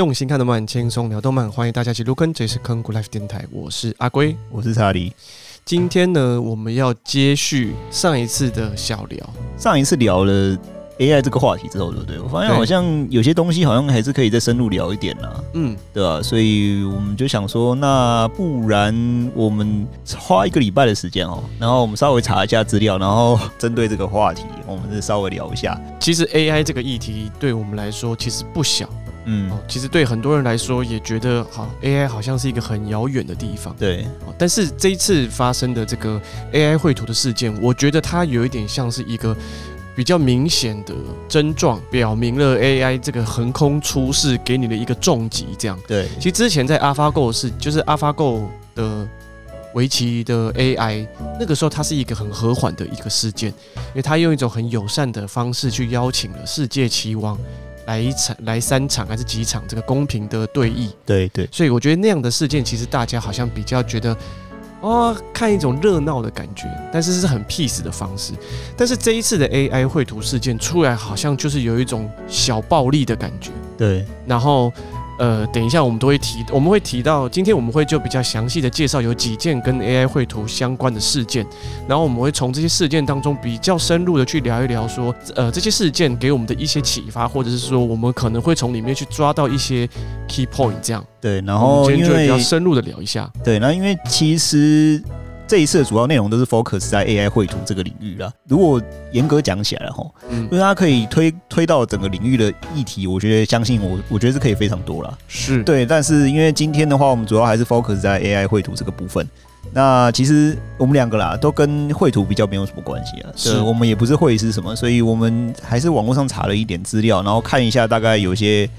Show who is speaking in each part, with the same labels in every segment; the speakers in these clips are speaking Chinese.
Speaker 1: 用心看动漫，轻松聊动漫，欢迎大家一起入坑。这里是坑谷 Life 电台，我是阿龟，
Speaker 2: 我是查理。
Speaker 1: 今天呢，我们要接续上一次的小聊。
Speaker 2: 上一次聊了 AI 这个话题之后，对不对？我发现好像有些东西好像还是可以再深入聊一点啦。嗯，对吧、啊？所以我们就想说，那不然我们花一个礼拜的时间哦，然后我们稍微查一下资料，然后针对这个话题，我们再稍微聊一下。
Speaker 1: 其实 AI 这个议题对我们来说其实不小。嗯，其实对很多人来说也觉得好，AI 好像是一个很遥远的地方。
Speaker 2: 对，
Speaker 1: 但是这一次发生的这个 AI 绘图的事件，我觉得它有一点像是一个比较明显的症状，表明了 AI 这个横空出世给你的一个重击。这样，
Speaker 2: 对。
Speaker 1: 其实之前在 AlphaGo 是就是 AlphaGo 的围棋的 AI，那个时候它是一个很和缓的一个事件，因为它用一种很友善的方式去邀请了世界棋王。来一场，来三场还是几场？这个公平的对弈，
Speaker 2: 对对，
Speaker 1: 所以我觉得那样的事件，其实大家好像比较觉得，哦，看一种热闹的感觉，但是是很 peace 的方式。但是这一次的 AI 绘图事件出来，好像就是有一种小暴力的感觉，
Speaker 2: 对，
Speaker 1: 然后。呃，等一下，我们都会提，我们会提到，今天我们会就比较详细的介绍有几件跟 AI 绘图相关的事件，然后我们会从这些事件当中比较深入的去聊一聊，说，呃，这些事件给我们的一些启发，或者是说，我们可能会从里面去抓到一些 key point，这样。
Speaker 2: 对，然后
Speaker 1: 今天就会比较深入的聊一下。
Speaker 2: 对，那因为其实。这一次的主要内容都是 focus 在 AI 绘图这个领域啦。如果严格讲起来了哈，嗯，因为它可以推推到整个领域的议题，我觉得相信我，我觉得是可以非常多了。
Speaker 1: 是
Speaker 2: 对，但是因为今天的话，我们主要还是 focus 在 AI 绘图这个部分。那其实我们两个啦，都跟绘图比较没有什么关系啊。是，我们也不是绘师什么，所以我们还是网络上查了一点资料，然后看一下大概有些。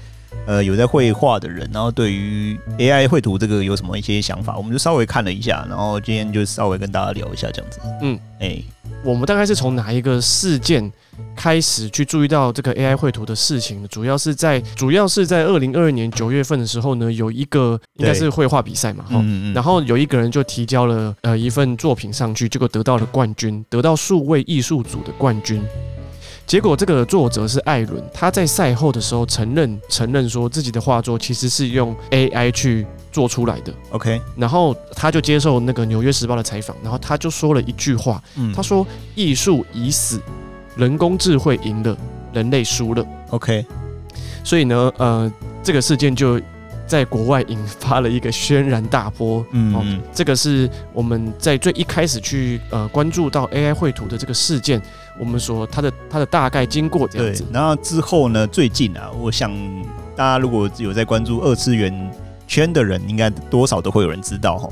Speaker 2: 呃，有在绘画的人，然后对于 AI 绘图这个有什么一些想法，我们就稍微看了一下，然后今天就稍微跟大家聊一下这样子。嗯，哎、欸，
Speaker 1: 我们大概是从哪一个事件开始去注意到这个 AI 绘图的事情呢？主要是在主要是在二零二二年九月份的时候呢，有一个应该是绘画比赛嘛，哈，然后有一个人就提交了呃一份作品上去，结果得到了冠军，得到数位艺术组的冠军。结果这个作者是艾伦，他在赛后的时候承认承认说自己的画作其实是用 AI 去做出来的。
Speaker 2: OK，
Speaker 1: 然后他就接受那个《纽约时报》的采访，然后他就说了一句话，他说：“艺术已死，人工智慧赢了，人类输了。”
Speaker 2: OK，
Speaker 1: 所以呢，呃，这个事件就在国外引发了一个轩然大波。嗯，哦，这个是我们在最一开始去呃关注到 AI 绘图的这个事件。我们说他的他的大概经过这样子，
Speaker 2: 然后之后呢，最近啊，我想大家如果有在关注二次元圈的人，应该多少都会有人知道哈。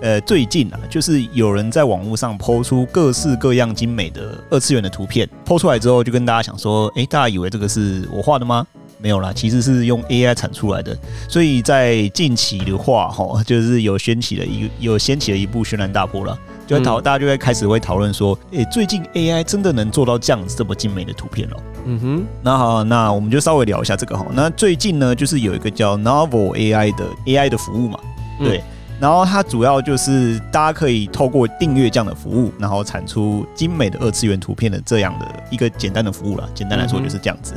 Speaker 2: 呃，最近啊，就是有人在网络上抛出各式各样精美的二次元的图片抛出来之后，就跟大家讲说，诶，大家以为这个是我画的吗？没有啦，其实是用 AI 产出来的。所以在近期的话，哈，就是有掀起了一有掀起了一部轩然大波了。就会讨，大家就会开始会讨论说，诶、欸，最近 AI 真的能做到这样子这么精美的图片了？嗯哼，那好，那我们就稍微聊一下这个哈。那最近呢，就是有一个叫 Novel AI 的 AI 的服务嘛，对，然后它主要就是大家可以透过订阅这样的服务，然后产出精美的二次元图片的这样的一个简单的服务了。简单来说就是这样子。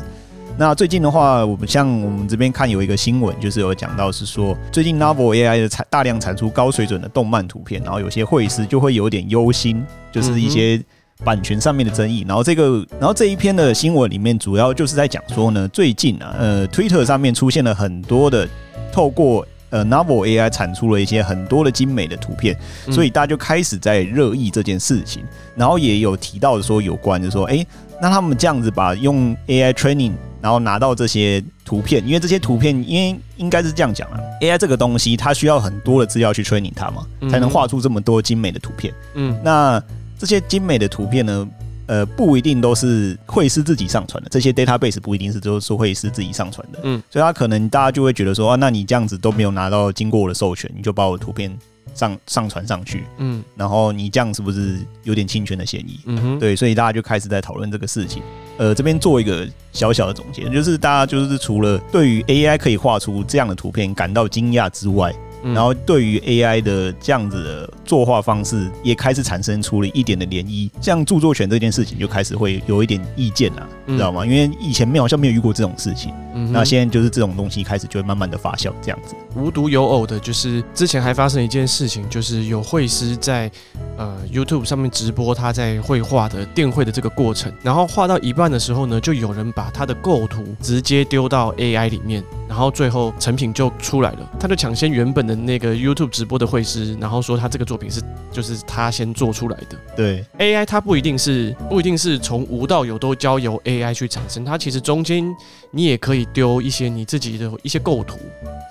Speaker 2: 那最近的话，我们像我们这边看有一个新闻，就是有讲到是说，最近 Novel AI 的产大量产出高水准的动漫图片，然后有些会师就会有点忧心，就是一些版权上面的争议。然后这个，然后这一篇的新闻里面主要就是在讲说呢，最近啊，呃，Twitter 上面出现了很多的透过呃 Novel AI 产出了一些很多的精美的图片，所以大家就开始在热议这件事情。然后也有提到说有关，就说，哎，那他们这样子把用 AI training。然后拿到这些图片，因为这些图片，因为应该是这样讲啊，AI 这个东西它需要很多的资料去 training 它嘛，才能画出这么多精美的图片。嗯，那这些精美的图片呢，呃，不一定都是会师自己上传的，这些 database 不一定是都是会师自己上传的。嗯，所以他可能大家就会觉得说啊，那你这样子都没有拿到经过我的授权，你就把我的图片上上传上去，嗯，然后你这样是不是有点侵权的嫌疑？嗯哼，对，所以大家就开始在讨论这个事情。呃，这边做一个小小的总结，就是大家就是除了对于 AI 可以画出这样的图片感到惊讶之外，然后对于 AI 的这样子的作画方式，也开始产生出了一点的涟漪。像著作权这件事情，就开始会有一点意见了，知道吗？因为以前没有好像没有遇过这种事情，嗯那现在就是这种东西开始就会慢慢的发酵，这样子。
Speaker 1: 无独有偶的，就是之前还发生一件事情，就是有绘师在呃 YouTube 上面直播他在绘画的电绘的这个过程，然后画到一半的时候呢，就有人把他的构图直接丢到 AI 里面，然后最后成品就出来了。他就抢先原本的那个 YouTube 直播的绘师，然后说他这个作品是就是他先做出来的。
Speaker 2: 对
Speaker 1: ，AI 它不一定是不一定是从无到有都交由 AI 去产生，它其实中间你也可以丢一些你自己的一些构图，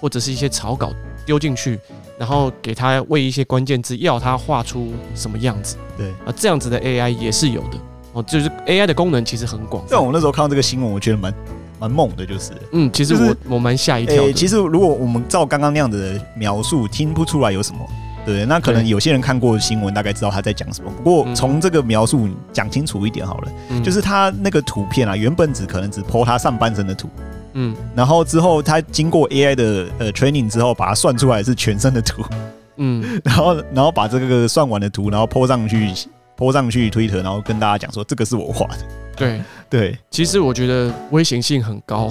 Speaker 1: 或者是一些草稿丢进去，然后给他喂一些关键字，要他画出什么样子。
Speaker 2: 对
Speaker 1: 啊，这样子的 AI 也是有的哦，就是 AI 的功能其实很广。
Speaker 2: 像我那时候看到这个新闻，我觉得蛮蛮猛的，就是
Speaker 1: 嗯，其实我、就是、我蛮吓一跳。
Speaker 2: 其实如果我们照刚刚那样子的描述，听不出来有什么。对，那可能有些人看过新闻，大概知道他在讲什么。不过从这个描述讲清楚一点好了，嗯、就是他那个图片啊，原本只可能只 po 他上半身的图。嗯，然后之后他经过 AI 的呃 training 之后，把它算出来是全身的图，嗯，然后然后把这个算完的图，然后 po 上去，po 上去 Twitter，然后跟大家讲说这个是我画的。
Speaker 1: 对
Speaker 2: 对，
Speaker 1: 其实我觉得危险性很高，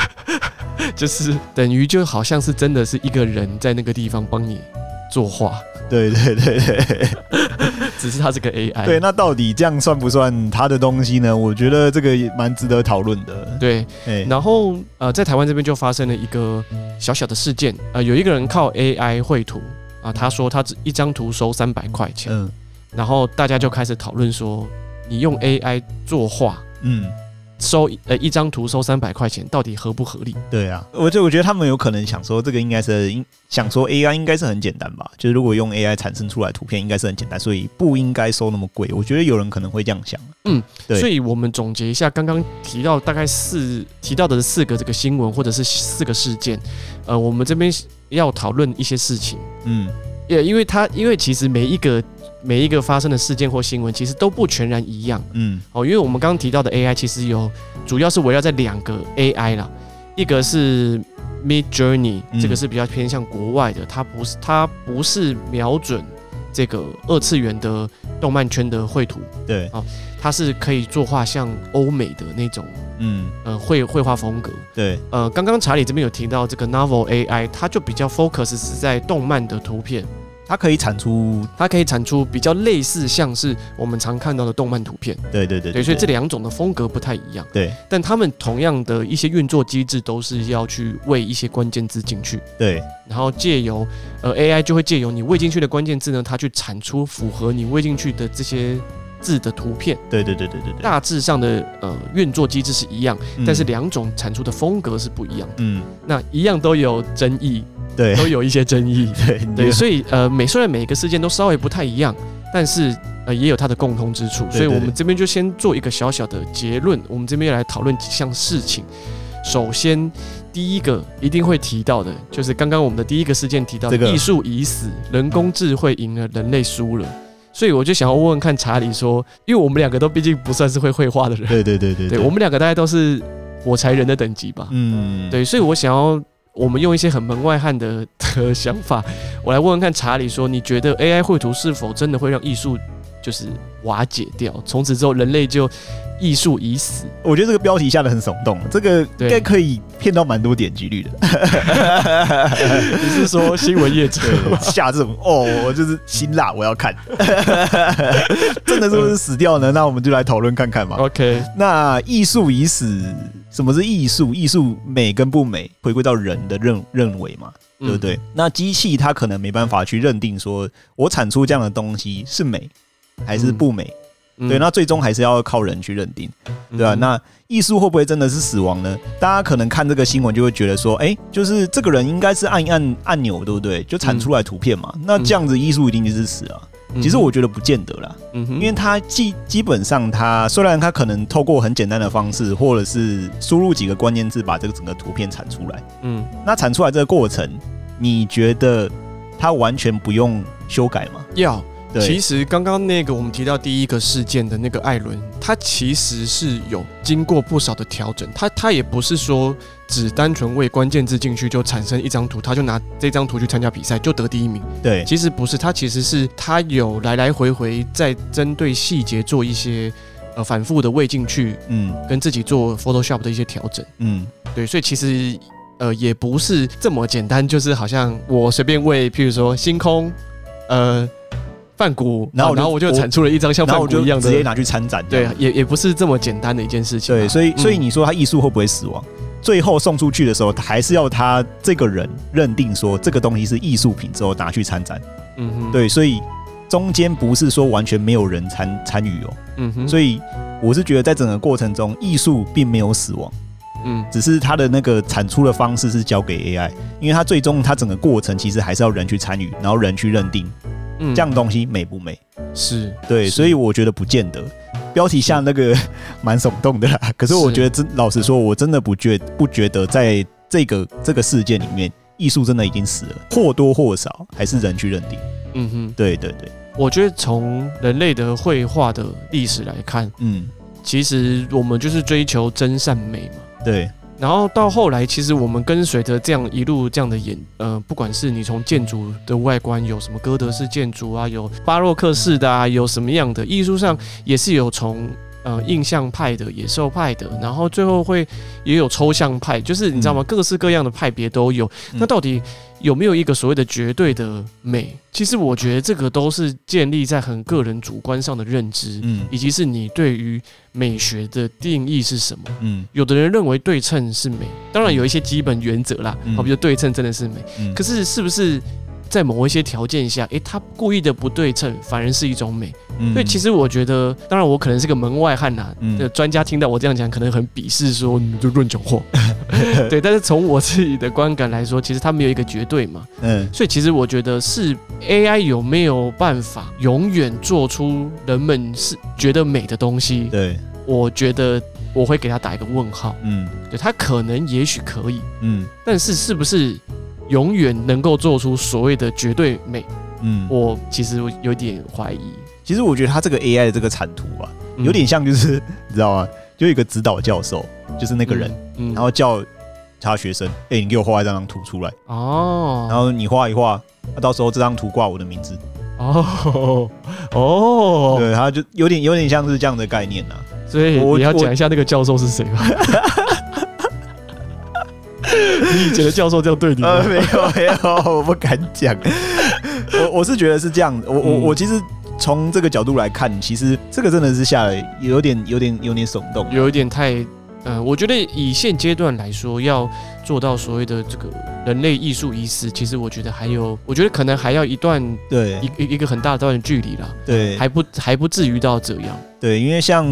Speaker 1: 就是等于就好像是真的是一个人在那个地方帮你作画。
Speaker 2: 对对对对，
Speaker 1: 只是他是个 AI。
Speaker 2: 对，那到底这样算不算他的东西呢？我觉得这个也蛮值得讨论的。
Speaker 1: 对，然后呃，在台湾这边就发生了一个小小的事件，呃，有一个人靠 AI 绘图啊，他说他只一张图收三百块钱，嗯，然后大家就开始讨论说，你用 AI 作画，嗯。收呃一张图收三百块钱，到底合不合理？
Speaker 2: 对啊，我就我觉得他们有可能想说，这个应该是应想说 AI 应该是很简单吧，就是如果用 AI 产生出来图片，应该是很简单，所以不应该收那么贵。我觉得有人可能会这样想。
Speaker 1: 嗯，对。所以我们总结一下刚刚提到大概四提到的四个这个新闻或者是四个事件，呃，我们这边要讨论一些事情。嗯，也因为他因为其实每一个。每一个发生的事件或新闻，其实都不全然一样。嗯，哦，因为我们刚刚提到的 AI，其实有主要是围绕在两个 AI 啦，一个是 Midjourney，这个是比较偏向国外的，它不是它不是瞄准这个二次元的动漫圈的绘图。
Speaker 2: 对，哦，
Speaker 1: 它是可以作画像欧美的那种，嗯，呃，绘绘画风格。
Speaker 2: 对，
Speaker 1: 呃，刚刚查理这边有提到这个 Novel AI，它就比较 focus 是在动漫的图片。
Speaker 2: 它可以产出，
Speaker 1: 它可以产出比较类似像是我们常看到的动漫图片。
Speaker 2: 对对对，对，
Speaker 1: 所以这两种的风格不太一样。
Speaker 2: 对，
Speaker 1: 但他们同样的一些运作机制都是要去喂一些关键字进去。
Speaker 2: 对，
Speaker 1: 然后借由呃 AI 就会借由你喂进去的关键字呢，它去产出符合你喂进去的这些字的图片。
Speaker 2: 对对对对对，
Speaker 1: 大致上的呃运作机制是一样，但是两种产出的风格是不一样。嗯，那一样都有争议。
Speaker 2: 对，
Speaker 1: 都有一些争议。
Speaker 2: 对
Speaker 1: 对，所以呃，每虽然每个事件都稍微不太一样，但是呃，也有它的共通之处。所以我们这边就先做一个小小的结论。我们这边要来讨论几项事情。首先，第一个一定会提到的，就是刚刚我们的第一个事件提到，艺术已死，人工智慧赢了，人类输了。所以我就想要问问看查理说，因为我们两个都毕竟不算是会绘画的人。
Speaker 2: 对对对对，
Speaker 1: 对，我们两个大概都是火柴人的等级吧。嗯，对，所以我想要。我们用一些很门外汉的的想法，我来问问看查理说，你觉得 AI 绘图是否真的会让艺术就是瓦解掉？从此之后，人类就艺术已死？
Speaker 2: 我觉得这个标题下的很耸动，这个应该可以骗到蛮多点击率的。
Speaker 1: 你是说新闻业者
Speaker 2: 下 这种哦，我就是辛辣，我要看，真的是不是死掉呢？那我们就来讨论看看嘛。
Speaker 1: OK，
Speaker 2: 那艺术已死。什么是艺术？艺术美跟不美，回归到人的认认为嘛，对不对？嗯、那机器它可能没办法去认定说，我产出这样的东西是美还是不美，嗯、对，那最终还是要靠人去认定，对吧？嗯、那艺术会不会真的是死亡呢？大家可能看这个新闻就会觉得说，哎，就是这个人应该是按一按按钮，对不对？就产出来图片嘛，嗯、那这样子艺术一定就是死啊。其实我觉得不见得啦，嗯哼，因为它基基本上它虽然它可能透过很简单的方式，或者是输入几个关键字把这个整个图片产出来，嗯，那产出来这个过程，你觉得它完全不用修改吗？
Speaker 1: 要。对其实刚刚那个我们提到第一个事件的那个艾伦，他其实是有经过不少的调整，他他也不是说只单纯为关键字进去就产生一张图，他就拿这张图去参加比赛就得第一名。
Speaker 2: 对，
Speaker 1: 其实不是，他其实是他有来来回回在针对细节做一些呃反复的喂进去，嗯，跟自己做 Photoshop 的一些调整，嗯，对，所以其实呃也不是这么简单，就是好像我随便喂，譬如说星空，呃。梵谷，然后然后我就产出了一张像梵谷一样的，
Speaker 2: 直接拿去参展。
Speaker 1: 对，也也不是这么简单的一件事情。
Speaker 2: 对，所以所以你说他艺术会不会死亡？最后送出去的时候，还是要他这个人认定说这个东西是艺术品之后拿去参展。嗯哼，对，所以中间不是说完全没有人参参与哦。嗯哼，所以我是觉得在整个过程中，艺术并没有死亡。嗯，只是它的那个产出的方式是交给 AI，因为它最终它整个过程其实还是要人去参与，然后人去认定。嗯，这样东西美不美？
Speaker 1: 是
Speaker 2: 对，所以我觉得不见得。标题下那个 蛮耸动的啦，可是我觉得真老实说，我真的不觉不觉得在这个这个事件里面，艺术真的已经死了，或多或少还是人去认定。嗯哼，对对对，
Speaker 1: 我觉得从人类的绘画的历史来看，嗯，其实我们就是追求真善美嘛。
Speaker 2: 对。
Speaker 1: 然后到后来，其实我们跟随着这样一路这样的演，呃，不管是你从建筑的外观有什么哥德式建筑啊，有巴洛克式的啊，有什么样的艺术上也是有从。呃，印象派的、野兽派的，然后最后会也有抽象派，就是你知道吗？各式各样的派别都有。那到底有没有一个所谓的绝对的美？其实我觉得这个都是建立在很个人主观上的认知，嗯，以及是你对于美学的定义是什么。嗯，有的人认为对称是美，当然有一些基本原则啦，好比如对称真的是美，可是是不是？在某一些条件下，诶，他故意的不对称，反而是一种美。嗯、所以其实我觉得，当然我可能是个门外汉呐、啊。嗯，专家听到我这样讲，可能很鄙视，说你就论酒货。对，但是从我自己的观感来说，其实它没有一个绝对嘛。嗯，所以其实我觉得是 AI 有没有办法永远做出人们是觉得美的东西？
Speaker 2: 对，
Speaker 1: 我觉得我会给他打一个问号。嗯，对，他可能也许可以。嗯，但是是不是？永远能够做出所谓的绝对美，嗯，我其实有点怀疑。
Speaker 2: 其实我觉得他这个 AI 的这个产图啊，有点像就是、嗯、你知道吗？就一个指导教授，就是那个人，嗯嗯、然后叫他学生，哎、欸，你给我画一张图出来哦，然后你画一画，那到时候这张图挂我的名字哦 哦，对，他就有点有点像是这样的概念呐、啊。
Speaker 1: 所以我你要讲一下那个教授是谁吗？你以前的教授这样对你吗？
Speaker 2: 呃，没有 没有，我不敢讲。我我是觉得是这样。我我我其实从这个角度来看，其实这个真的是下来有点有点有点耸动，
Speaker 1: 有一点太。呃，我觉得以现阶段来说，要做到所谓的这个人类艺术意识，其实我觉得还有，我觉得可能还要一段对一一个很大的段距离啦。对，还不还不至于到这样。
Speaker 2: 对，因为像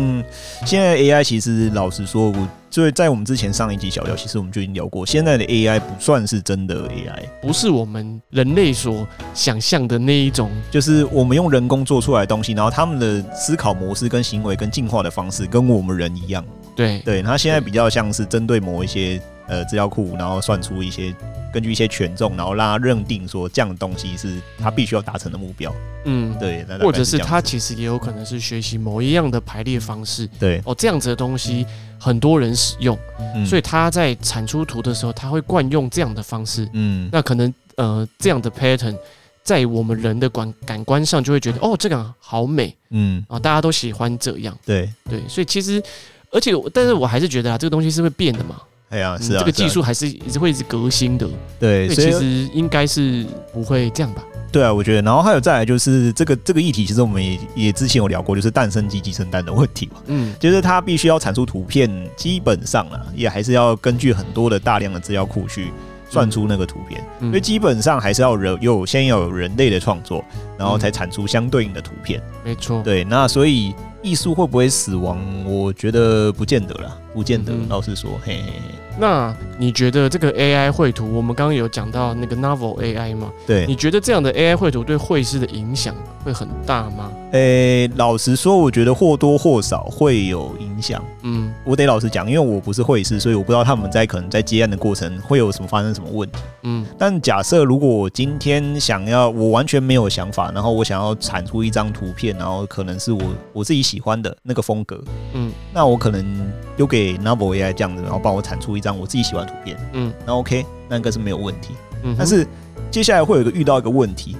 Speaker 2: 现在 AI，其实老实说，我就在我们之前上一集小聊，其实我们就已经聊过，现在的 AI 不算是真的 AI，
Speaker 1: 不是我们人类所想象的那一种，
Speaker 2: 就是我们用人工做出来的东西，然后他们的思考模式跟行为跟进化的方式跟我们人一样。
Speaker 1: 对
Speaker 2: 对，他现在比较像是针对某一些呃资料库，然后算出一些根据一些权重，然后让他认定说这样的东西是他必须要达成的目标。嗯，对，
Speaker 1: 或者是他其实也有可能是学习某一样的排列方式。
Speaker 2: 对
Speaker 1: 哦，这样子的东西很多人使用，嗯、所以他在产出图的时候，他会惯用这样的方式。嗯，那可能呃这样的 pattern 在我们人的感感官上就会觉得哦这个好美。嗯啊，大家都喜欢这样。
Speaker 2: 对
Speaker 1: 对，所以其实。而且，但是我还是觉得啊，这个东西是会变的嘛。
Speaker 2: 哎呀，是啊，
Speaker 1: 这个技术还是一直会一直革新的。
Speaker 2: 对，
Speaker 1: 所以其实应该是不会这样吧。
Speaker 2: 对啊，我觉得。然后还有再来就是这个这个议题，其实我们也也之前有聊过，就是诞生鸡鸡生蛋的问题嘛。嗯，就是它必须要产出图片，基本上啊，也还是要根据很多的大量的资料库去算出那个图片，因为基本上还是要人有先要有人类的创作，然后才产出相对应的图片。
Speaker 1: 没错。
Speaker 2: 对，那所以。艺术会不会死亡？我觉得不见得啦，不见得。老实说，嘿嘿嘿。
Speaker 1: 那你觉得这个 AI 绘图，我们刚刚有讲到那个 Novel AI 吗？
Speaker 2: 对，
Speaker 1: 你觉得这样的 AI 绘图对绘师的影响会很大吗？
Speaker 2: 诶、欸，老实说，我觉得或多或少会有影响。嗯，我得老实讲，因为我不是绘师，所以我不知道他们在可能在接案的过程会有什么发生什么问题。嗯，但假设如果我今天想要，我完全没有想法，然后我想要产出一张图片，然后可能是我我自己喜欢的那个风格。嗯，那我可能。丢给 Novel AI 这样子，然后帮我产出一张我自己喜欢的图片，嗯，那 OK，那应该是没有问题。嗯，但是接下来会有一个遇到一个问题，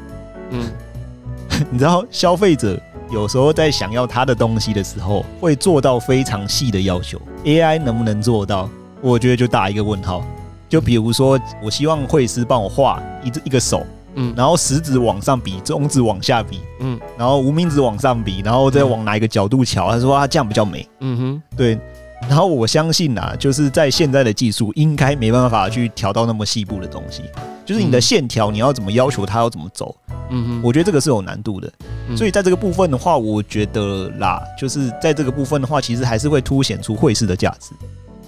Speaker 2: 嗯，你知道消费者有时候在想要他的东西的时候，会做到非常细的要求，AI 能不能做到？我觉得就打一个问号。就比如说，我希望绘师帮我画一一个手。嗯，然后食指往上比，中指往下比，嗯，然后无名指往上比，然后再往哪一个角度瞧？他说他这样比较美，嗯哼，对。然后我相信呐，就是在现在的技术，应该没办法去调到那么细部的东西。就是你的线条，你要怎么要求它要怎么走？嗯哼，我觉得这个是有难度的。所以在这个部分的话，我觉得啦，就是在这个部分的话，其实还是会凸显出会师的价值。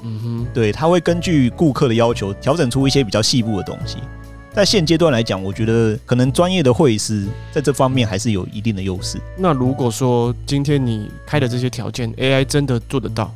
Speaker 2: 嗯哼，对，他会根据顾客的要求调整出一些比较细部的东西。在现阶段来讲，我觉得可能专业的会师在这方面还是有一定的优势。
Speaker 1: 那如果说今天你开的这些条件，AI 真的做得到，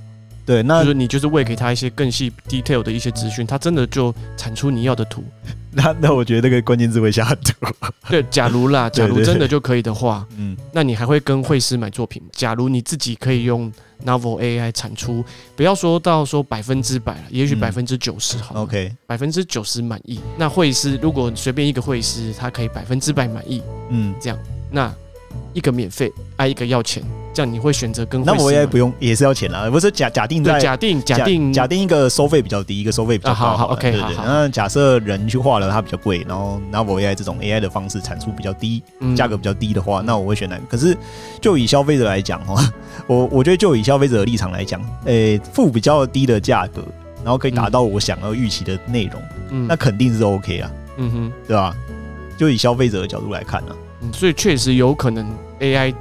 Speaker 2: 对，那
Speaker 1: 就是你就是喂给他一些更细 detail 的一些资讯，他真的就产出你要的图。
Speaker 2: 那那我觉得那个关键字会下很多。
Speaker 1: 对，假如啦，假如真的就可以的话，嗯，那你还会跟绘师买作品？假如你自己可以用 Novel AI 产出，不要说到说百分之百了，也许百分之九十好
Speaker 2: ，OK，
Speaker 1: 百分之九十满意。那绘师如果随便一个绘师，他可以百分之百满意，嗯，这样那。一个免费，挨一个要钱，这样你会选择跟？
Speaker 2: 那我也不用，也是要钱啦。不是假假定在
Speaker 1: 假定假定
Speaker 2: 假定一个收费比较低，一个收费比较高。
Speaker 1: 好好，OK，
Speaker 2: 对对。那假设人去画了，它比较贵，然后 Novel AI 这种 AI 的方式产出比较低，价格比较低的话，那我会选哪个？可是就以消费者来讲哈，我我觉得就以消费者的立场来讲，诶，付比较低的价格，然后可以达到我想要预期的内容，嗯，那肯定是 OK 啊，嗯哼，对吧？就以消费者的角度来看呢。
Speaker 1: 所以确实有可能 AI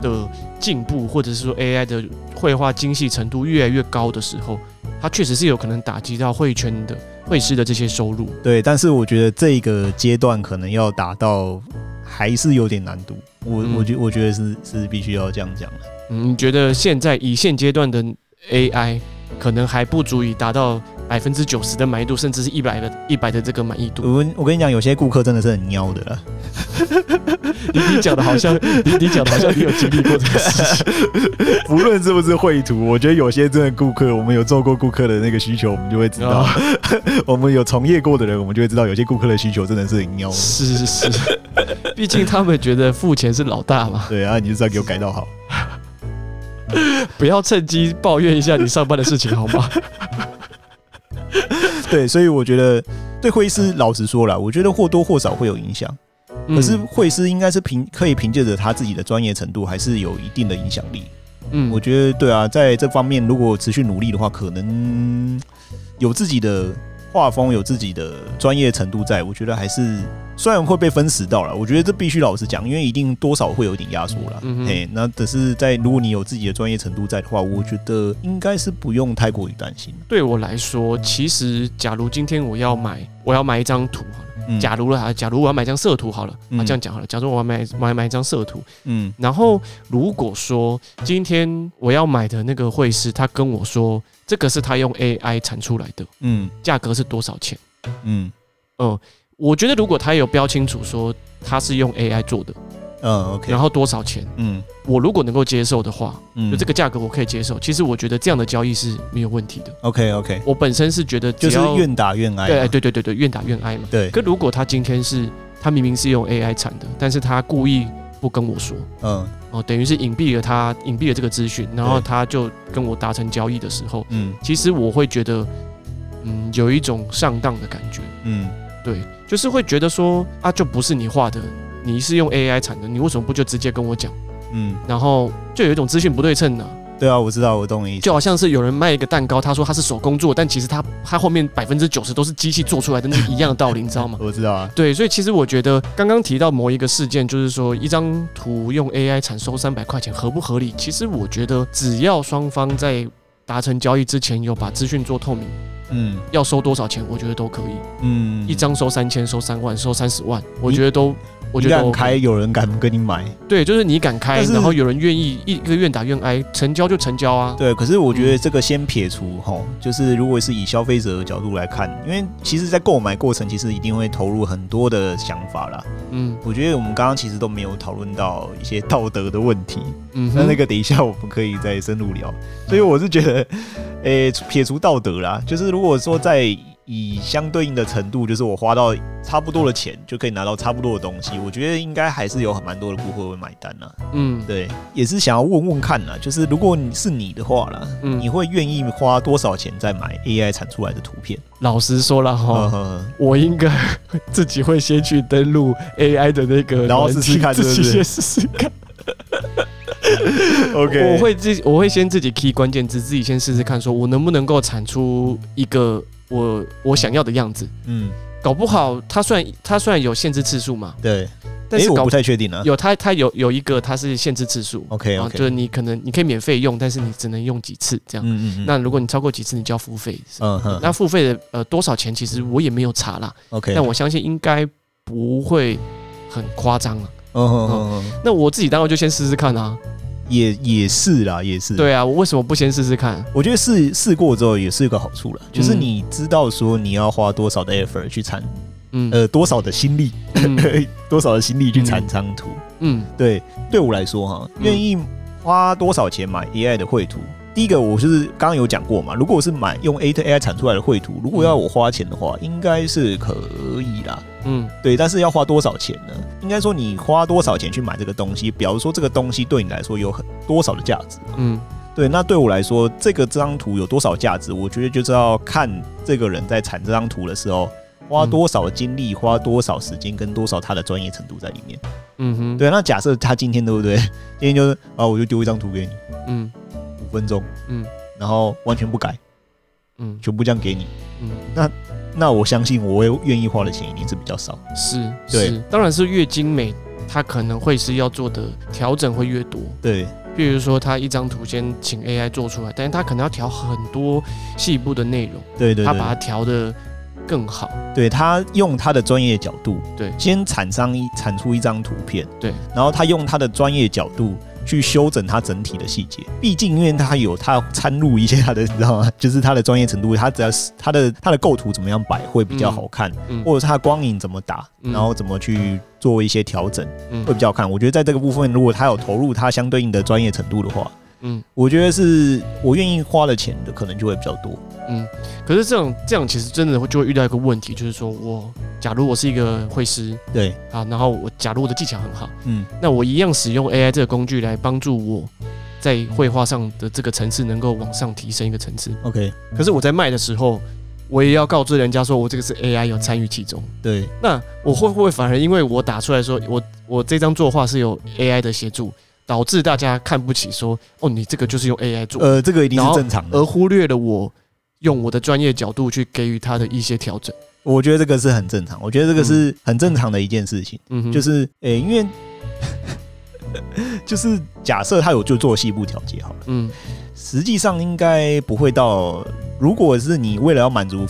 Speaker 1: 的进步，或者是说 AI 的绘画精细程度越来越高的时候，它确实是有可能打击到绘圈的绘师的这些收入。
Speaker 2: 对，但是我觉得这个阶段可能要达到还是有点难度。我我觉我觉得是是必须要这样讲的。
Speaker 1: 嗯，你觉得现在以现阶段的 AI 可能还不足以达到？百分之九十的满意度，甚至是一百的、一百的这个满意度。
Speaker 2: 我我跟你讲，有些顾客真的是很喵的了。
Speaker 1: 你你讲的好像你你讲的好像你有经历过这个事情。
Speaker 2: 不论是不是绘图，我觉得有些真的顾客，我们有做过顾客的那个需求，我们就会知道。哦、我们有从业过的人，我们就会知道，有些顾客的需求真的是很喵。
Speaker 1: 是是是，毕竟他们觉得付钱是老大嘛。
Speaker 2: 对啊，你就是要给我改造好，
Speaker 1: 不要趁机抱怨一下你上班的事情好吗？
Speaker 2: 对，所以我觉得对会师，老实说了，我觉得或多或少会有影响。可是会师应该是凭可以凭借着他自己的专业程度，还是有一定的影响力。嗯，我觉得对啊，在这方面如果持续努力的话，可能有自己的。画风有自己的专业程度在，我觉得还是虽然会被分食到了，我觉得这必须老实讲，因为一定多少会有点压缩了。嗯哼，那只是在如果你有自己的专业程度在的话，我觉得应该是不用太过于担心。
Speaker 1: 对我来说，其实假如今天我要买，我要买一张图。假如了，假如我要买张色图好了，啊，这样讲好了。假如我要买买买一张色图，嗯，然后如果说今天我要买的那个会师，他跟我说这个是他用 AI 产出来的，嗯，价格是多少钱？嗯嗯，我觉得如果他有标清楚说他是用 AI 做的。嗯，OK，然后多少钱？嗯，我如果能够接受的话，嗯，就这个价格我可以接受。其实我觉得这样的交易是没有问题的。
Speaker 2: OK，OK，
Speaker 1: 我本身是觉得
Speaker 2: 就是愿打愿挨。
Speaker 1: 对，对，对，对，对，愿打愿挨嘛。
Speaker 2: 对。
Speaker 1: 可如果他今天是他明明是用 AI 产的，但是他故意不跟我说，嗯，哦，等于是隐蔽了他隐蔽了这个资讯，然后他就跟我达成交易的时候，嗯，其实我会觉得，嗯，有一种上当的感觉。嗯，对，就是会觉得说啊，就不是你画的。你是用 AI 产的，你为什么不就直接跟我讲？嗯，然后就有一种资讯不对称呢。
Speaker 2: 对啊，我知道，我懂你意思。
Speaker 1: 就好像是有人卖一个蛋糕，他说他是手工做，但其实他他后面百分之九十都是机器做出来的，那一样的道理，你知道吗？
Speaker 2: 我知道啊。
Speaker 1: 对，所以其实我觉得刚刚提到某一个事件，就是说一张图用 AI 产收三百块钱合不合理？其实我觉得只要双方在达成交易之前有把资讯做透明。嗯，要收多少钱？我觉得都可以。嗯，一张收三千，收三万，收三十万，我觉得都，我觉得 OK。
Speaker 2: 敢开，有人敢跟你买。
Speaker 1: 对，就是你敢开，然后有人愿意，一个愿打愿挨，成交就成交啊。
Speaker 2: 对，可是我觉得这个先撇除齁，就是如果是以消费者的角度来看，因为其实在购买过程，其实一定会投入很多的想法啦。嗯，我觉得我们刚刚其实都没有讨论到一些道德的问题。嗯，那那个等一下我们可以再深入聊。所以我是觉得。诶，撇除道德啦，就是如果说在。以相对应的程度，就是我花到差不多的钱，就可以拿到差不多的东西。我觉得应该还是有很蛮多的顾客会买单呐。嗯，对，也是想要问问看呐，就是如果你是你的话啦，嗯，你会愿意花多少钱再买 AI 产出来的图片？
Speaker 1: 老实说了哈，我应该自己会先去登录 AI 的那个，
Speaker 2: 然后试试看，
Speaker 1: 自己先试试看。OK，我会自我会先自己 key 关键字，自己先试试看，说我能不能够产出一个。我我想要的样子，嗯，搞不好它虽然它虽然有限制次数嘛，
Speaker 2: 对，
Speaker 1: 但是
Speaker 2: 我不太确定啊。
Speaker 1: 有它它有有一个它是限制次数
Speaker 2: ，OK OK，、
Speaker 1: 啊、就是你可能你可以免费用，但是你只能用几次这样。嗯嗯，嗯那如果你超过几次，你就要付费。嗯哼。那付费的呃多少钱？其实我也没有查啦。OK。但我相信应该不会很夸张了。嗯哼哼哼。那我自己当然就先试试看啊。
Speaker 2: 也也是啦，也是。
Speaker 1: 对啊，我为什么不先试试看？
Speaker 2: 我觉得试试过之后也是一个好处了，就是你知道说你要花多少的 effort 去产，嗯，呃，多少的心力，嗯、多少的心力去产这张图。嗯，对，对我来说哈，愿意花多少钱买 AI 的绘图？第一个，我就是刚刚有讲过嘛，如果我是买用 A to AI 产出来的绘图，如果要我花钱的话，应该是可以啦。嗯，对，但是要花多少钱呢？应该说你花多少钱去买这个东西，比如说这个东西对你来说有很多少的价值。嗯，对，那对我来说，这个这张图有多少价值？我觉得就是要看这个人在产这张图的时候，花多少精力，花多少时间，跟多少他的专业程度在里面。嗯哼，对，那假设他今天对不对？今天就是啊，我就丢一张图给你。嗯。五分钟，嗯，然后完全不改，嗯，全部这样给你，嗯，那那我相信我会愿意花的钱一定是比较少，
Speaker 1: 是，对。是，当然是越精美，它可能会是要做的调整会越多，
Speaker 2: 对，
Speaker 1: 比如说他一张图先请 AI 做出来，但是他可能要调很多细部的内容，
Speaker 2: 对，对对，
Speaker 1: 他把它调的更好，
Speaker 2: 对他用他的专业角度，
Speaker 1: 对，
Speaker 2: 先产商一产出一张图片，
Speaker 1: 对，
Speaker 2: 然后他用他的专业角度。去修整它整体的细节，毕竟因为它有它掺入一些它的，你知道吗？就是它的专业程度，它只要是它的它的构图怎么样摆会比较好看，嗯嗯、或者是它光影怎么打，然后怎么去做一些调整，嗯、会比较好看。我觉得在这个部分，如果它有投入它相对应的专业程度的话，嗯，我觉得是我愿意花的钱的可能就会比较多。
Speaker 1: 嗯，可是这样这样其实真的会就会遇到一个问题，就是说我假如我是一个会师，
Speaker 2: 对
Speaker 1: 啊，然后我假如我的技巧很好，嗯，那我一样使用 AI 这个工具来帮助我在绘画上的这个层次能够往上提升一个层次。
Speaker 2: OK，
Speaker 1: 可是我在卖的时候，我也要告知人家说我这个是 AI 有参与其中。
Speaker 2: 对，
Speaker 1: 那我会不会反而因为我打出来说我我这张作画是有 AI 的协助，导致大家看不起说哦你这个就是用 AI 做？
Speaker 2: 呃，这个一定是正常的，
Speaker 1: 而忽略了我。用我的专业角度去给予他的一些调整，
Speaker 2: 我觉得这个是很正常。我觉得这个是很正常的一件事情。嗯，就是诶、欸，因为 就是假设他有就做细部调节好了。嗯，实际上应该不会到，如果是你为了要满足。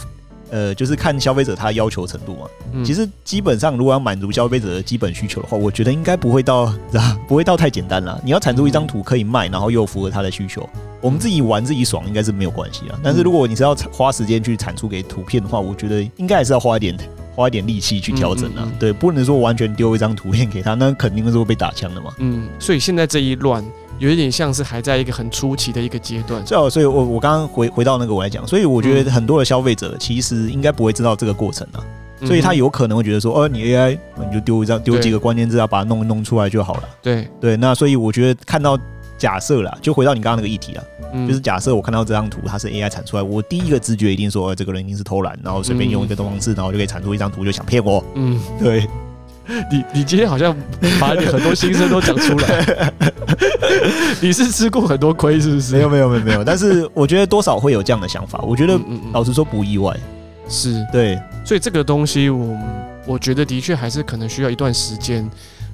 Speaker 2: 呃，就是看消费者他要求程度嘛。嗯、其实基本上，如果要满足消费者的基本需求的话，我觉得应该不会到，不会到太简单了。你要产出一张图可以卖，然后又符合他的需求，我们自己玩自己爽应该是没有关系啊。但是如果你是要花时间去产出给图片的话，我觉得应该还是要花一点花一点力气去调整啊。嗯嗯嗯对，不能说完全丢一张图片给他，那肯定是会被打枪的嘛。
Speaker 1: 嗯，所以现在这一乱。有一点像是还在一个很初期的一个阶段，
Speaker 2: 所以，所以我我刚刚回回到那个我来讲，所以我觉得很多的消费者其实应该不会知道这个过程啊，所以他有可能会觉得说，哦，你 AI 你就丢一张丢几个关键字啊，把它弄弄出来就好了。
Speaker 1: 对。
Speaker 2: 对，那所以我觉得看到假设啦，就回到你刚刚那个议题啊，就是假设我看到这张图它是 AI 产出来，我第一个直觉一定说，这个人一定是偷懒，然后随便用一个动词，然后就可以产出一张图，就想骗我。嗯，对。
Speaker 1: 你你今天好像把你很多心声都讲出来，你是吃过很多亏是不是？
Speaker 2: 没有没有没有没有，但是我觉得多少会有这样的想法。我觉得老实说不意外，
Speaker 1: 是
Speaker 2: 对，
Speaker 1: 所以这个东西我我觉得的确还是可能需要一段时间。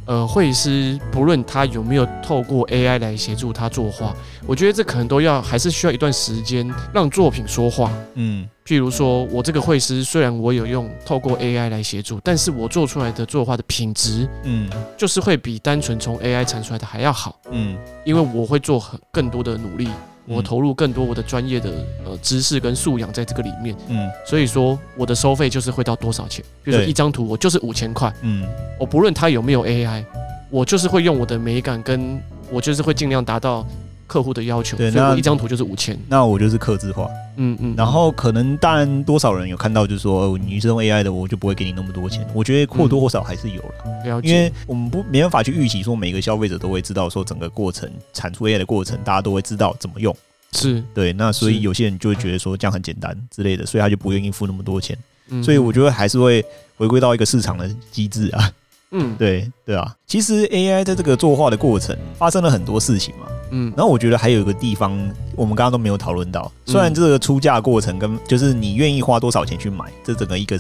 Speaker 1: 呃，绘师不论他有没有透过 AI 来协助他作画，我觉得这可能都要还是需要一段时间让作品说话。嗯，譬如说我这个绘师虽然我有用透过 AI 来协助，但是我做出来的作画的品质，嗯，就是会比单纯从 AI 产出来的还要好。嗯，因为我会做很更多的努力。我投入更多我的专业的呃知识跟素养在这个里面，嗯，所以说我的收费就是会到多少钱？比如说一张图我就是五千块，嗯，我不论它有没有 AI，我就是会用我的美感跟我就是会尽量达到客户的要求，对，所以我一张图就是五千，
Speaker 2: 那我就是客制化，嗯嗯，然后可能当然多少人有看到，就是说、哦、你是用 AI 的，我就不会给你那么多钱。我觉得或多或少还是有了，因为我们不没办法去预期说每个消费者都会知道说整个过程产出 AI 的过程，大家都会知道怎么用，
Speaker 1: 是。
Speaker 2: 对，那所以有些人就会觉得说这样很简单之类的，所以他就不愿意付那么多钱。所以我觉得还是会回归到一个市场的机制啊。嗯，对对啊。其实 AI 在这个作画的过程发生了很多事情嘛。嗯，然后我觉得还有一个地方我们刚刚都没有讨论到，虽然这个出价过程跟就是你愿意花多少钱去买，这整个一个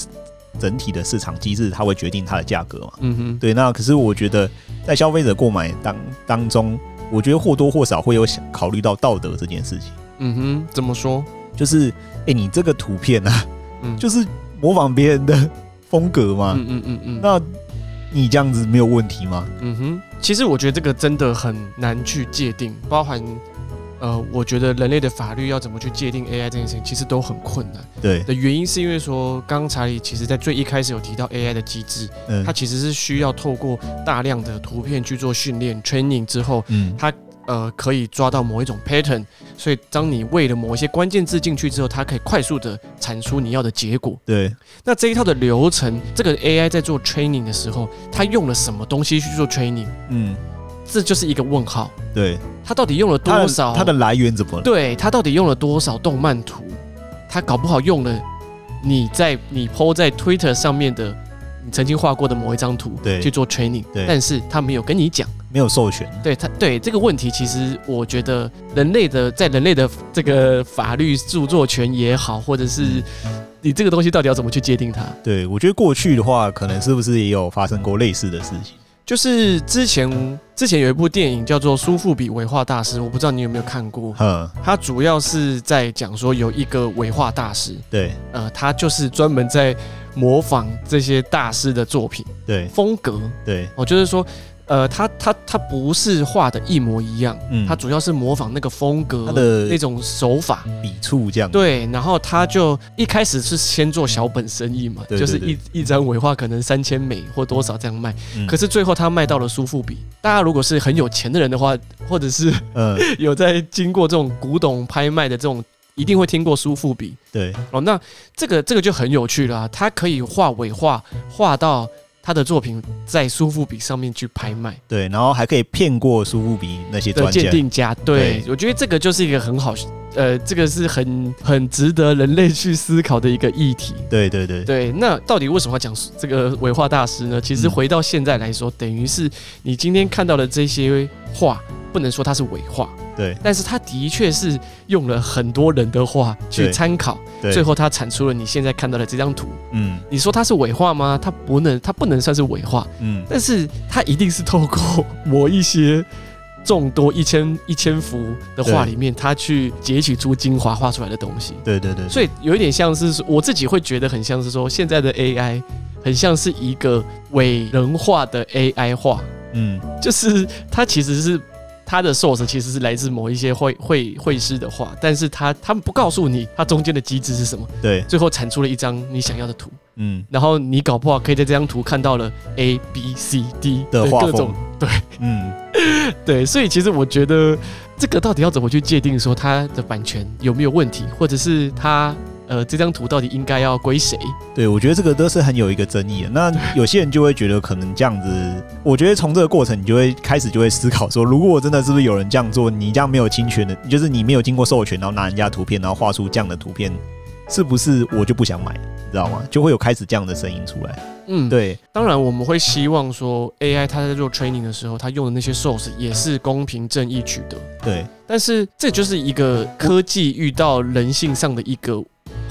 Speaker 2: 整体的市场机制，它会决定它的价格嘛。嗯哼，对。那可是我觉得在消费者购买当当中，我觉得或多或少会有想考虑到道德这件事情。
Speaker 1: 嗯哼，怎么说？
Speaker 2: 就是哎，你这个图片啊，嗯，就是。模仿别人的风格嘛？嗯嗯嗯嗯。那你这样子没有问题吗？
Speaker 1: 嗯哼。其实我觉得这个真的很难去界定，包含呃，我觉得人类的法律要怎么去界定 AI 这件事情，其实都很困难。
Speaker 2: 对。
Speaker 1: 的原因是因为说，刚刚查理其实在最一开始有提到 AI 的机制，嗯，它其实是需要透过大量的图片去做训练 training 之后，嗯，它。呃，可以抓到某一种 pattern，所以当你喂了某一些关键字进去之后，它可以快速的产出你要的结果。
Speaker 2: 对，
Speaker 1: 那这一套的流程，这个 AI 在做 training 的时候，它用了什么东西去做 training？嗯，这就是一个问号。
Speaker 2: 对，
Speaker 1: 它到底用了多少？
Speaker 2: 它的来源怎么了？
Speaker 1: 对，它到底用了多少动漫图？它搞不好用了你在你 po 在 Twitter 上面的你曾经画过的某一张图，对，去做 training。对，但是他没有跟你讲。
Speaker 2: 没有授权，
Speaker 1: 对他对这个问题，其实我觉得人类的在人类的这个法律著作权也好，或者是你这个东西到底要怎么去界定它？
Speaker 2: 对，我觉得过去的话，可能是不是也有发生过类似的事情？
Speaker 1: 就是之前之前有一部电影叫做《苏富比伪画大师》，我不知道你有没有看过？嗯，他主要是在讲说有一个伪画大师，
Speaker 2: 对，
Speaker 1: 呃，他就是专门在模仿这些大师的作品，
Speaker 2: 对，
Speaker 1: 风格，
Speaker 2: 对，
Speaker 1: 我就是说。呃，他他他不是画的一模一样，嗯，他主要是模仿那个风格，他的那种手法、
Speaker 2: 笔触这样。
Speaker 1: 对，然后他就一开始是先做小本生意嘛，就是一一张伪画可能三千美或多少这样卖，嗯，可是最后他卖到了苏富比。大家如果是很有钱的人的话，或者是呃 有在经过这种古董拍卖的这种，一定会听过苏富比。
Speaker 2: 对，
Speaker 1: 哦，那这个这个就很有趣了啊，他可以画伪画画到。他的作品在苏富比上面去拍卖，
Speaker 2: 对，然后还可以骗过苏富比那些专家
Speaker 1: 鉴定家，对，对我觉得这个就是一个很好，呃，这个是很很值得人类去思考的一个议题。
Speaker 2: 对对对
Speaker 1: 对，那到底为什么要讲这个伪画大师呢？其实回到现在来说，嗯、等于是你今天看到的这些画，不能说它是伪画。
Speaker 2: 对，
Speaker 1: 但是他的确是用了很多人的话去参考，最后他产出了你现在看到的这张图。嗯，你说他是伪画吗？他不能，他不能算是伪画。嗯，但是他一定是透过某一些众多一千一千幅的画里面，他去截取出精华画出来的东西。
Speaker 2: 对对对，
Speaker 1: 所以有一点像是我自己会觉得很像是说，现在的 AI 很像是一个伪人画的 AI 画。嗯，就是它其实是。它的 source 其实是来自某一些会会会师的画，但是他他们不告诉你它中间的机制是什么。
Speaker 2: 对，
Speaker 1: 最后产出了一张你想要的图。嗯，然后你搞不好可以在这张图看到了 A B C D 的各种对，嗯，对，所以其实我觉得这个到底要怎么去界定说它的版权有没有问题，或者是它。呃，这张图到底应该要归谁？
Speaker 2: 对，我觉得这个都是很有一个争议的。那有些人就会觉得可能这样子，我觉得从这个过程，你就会开始就会思考说，如果真的是不是有人这样做，你这样没有侵权的，就是你没有经过授权，然后拿人家图片，然后画出这样的图片，是不是我就不想买？你知道吗？就会有开始这样的声音出来。嗯，对。当
Speaker 1: 然，我们会希望说，AI 它在做 training 的时候，它用的那些 source 也是公平正义取得。
Speaker 2: 对。
Speaker 1: 但是这就是一个科技遇到人性上的一个。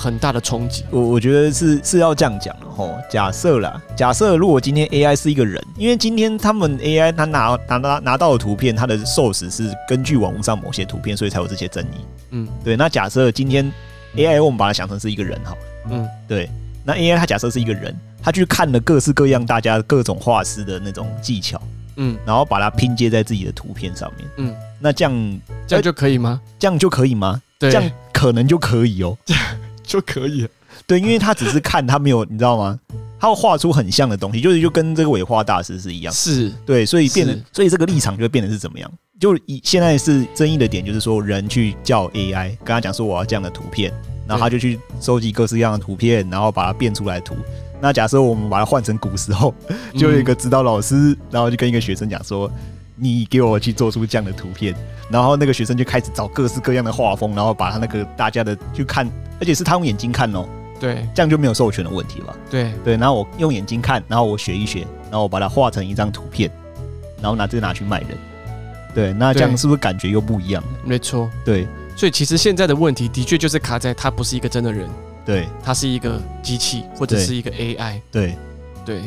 Speaker 1: 很大的冲击，
Speaker 2: 我我觉得是是要这样讲的吼。假设啦，假设如果今天 AI 是一个人，因为今天他们 AI 他拿拿拿拿到的图片，它的 source 是根据网络上某些图片，所以才有这些争议。嗯，对。那假设今天 AI 我们把它想成是一个人好了，嗯，对。那 AI 它假设是一个人，他去看了各式各样大家各种画师的那种技巧，嗯，然后把它拼接在自己的图片上面，嗯，那这样
Speaker 1: 这样就可以吗？
Speaker 2: 这样就可以吗？
Speaker 1: 对，
Speaker 2: 这样可能就可以哦。
Speaker 1: 就可以了，
Speaker 2: 对，因为他只是看他没有，你知道吗？他会画出很像的东西，就是就跟这个伪画大师是一样，
Speaker 1: 是
Speaker 2: 对，所以变得，所以这个立场就会变得是怎么样？就以现在是争议的点，就是说人去叫 AI，跟他讲说我要这样的图片，然后他就去收集各式各样的图片，然后把它变出来图。那假设我们把它换成古时候，就有一个指导老师，然后就跟一个学生讲说：“你给我去做出这样的图片。”然后那个学生就开始找各式各样的画风，然后把他那个大家的去看，而且是他用眼睛看哦。
Speaker 1: 对，
Speaker 2: 这样就没有授权的问题了。
Speaker 1: 对
Speaker 2: 对，然后我用眼睛看，然后我学一学，然后我把它画成一张图片，然后拿这个拿去卖人。对，那这样是不是感觉又不一样？
Speaker 1: 没错。
Speaker 2: 对，
Speaker 1: 所以其实现在的问题的确就是卡在他不是一个真的人。
Speaker 2: 对，
Speaker 1: 他是一个机器或者是一个 AI。
Speaker 2: 对，
Speaker 1: 对，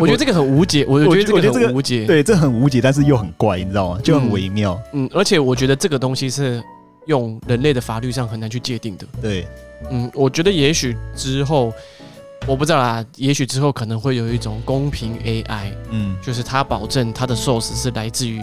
Speaker 1: 我觉得这个很无解。我觉得这个很无解。
Speaker 2: 对，这很无解，但是又很怪，你知道吗？就很微妙。
Speaker 1: 嗯，而且我觉得这个东西是用人类的法律上很难去界定的。
Speaker 2: 对，
Speaker 1: 嗯，我觉得也许之后，我不知道啦，也许之后可能会有一种公平 AI。嗯，就是它保证它的 source 是来自于。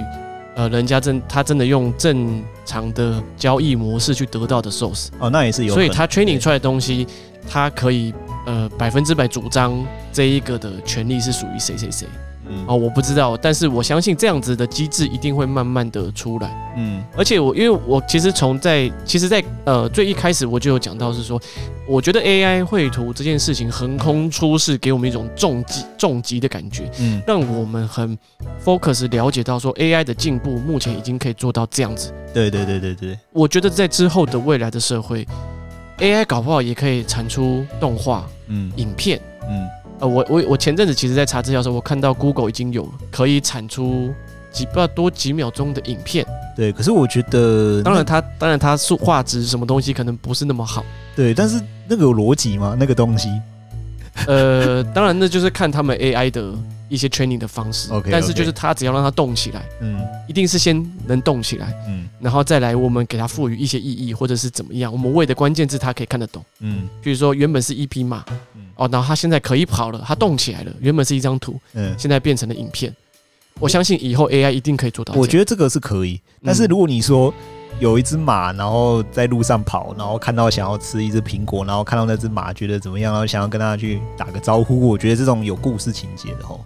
Speaker 1: 呃，人家真他真的用正常的交易模式去得到的 source
Speaker 2: 哦，那也是有，
Speaker 1: 所以它 training 出来的东西，它可以呃百分之百主张这一个的权利是属于谁谁谁。嗯，哦，我不知道，但是我相信这样子的机制一定会慢慢的出来。嗯，而且我因为我其实从在其实在呃最一开始我就有讲到是说，我觉得 AI 绘图这件事情横空出世，给我们一种重击重击的感觉。嗯，让我们很 focus 了解到说 AI 的进步目前已经可以做到这样子。
Speaker 2: 对对对对对，
Speaker 1: 我觉得在之后的未来的社会，AI 搞不好也可以产出动画、嗯，影片，嗯。呃，我我我前阵子其实在查资料的时候，我看到 Google 已经有可以产出几不知道多几秒钟的影片。
Speaker 2: 对，可是我觉得，
Speaker 1: 当然它当然它数画质什么东西可能不是那么好。
Speaker 2: 对，但是那个有逻辑吗？那个东西？
Speaker 1: 呃，当然那就是看他们 AI 的一些 training 的方式。
Speaker 2: OK，
Speaker 1: 但是就是他只要让他动起来，嗯，一定是先能动起来，嗯，然后再来我们给他赋予一些意义或者是怎么样，我们喂的关键字他可以看得懂，嗯，比如说原本是一匹马。哦，然后他现在可以跑了，他动起来了。原本是一张图，嗯，现在变成了影片。我相信以后 AI 一定可以做到。
Speaker 2: 我觉得这个是可以，但是如果你说有一只马，然后在路上跑，然后看到想要吃一只苹果，然后看到那只马觉得怎么样，然后想要跟它去打个招呼，我觉得这种有故事情节的吼。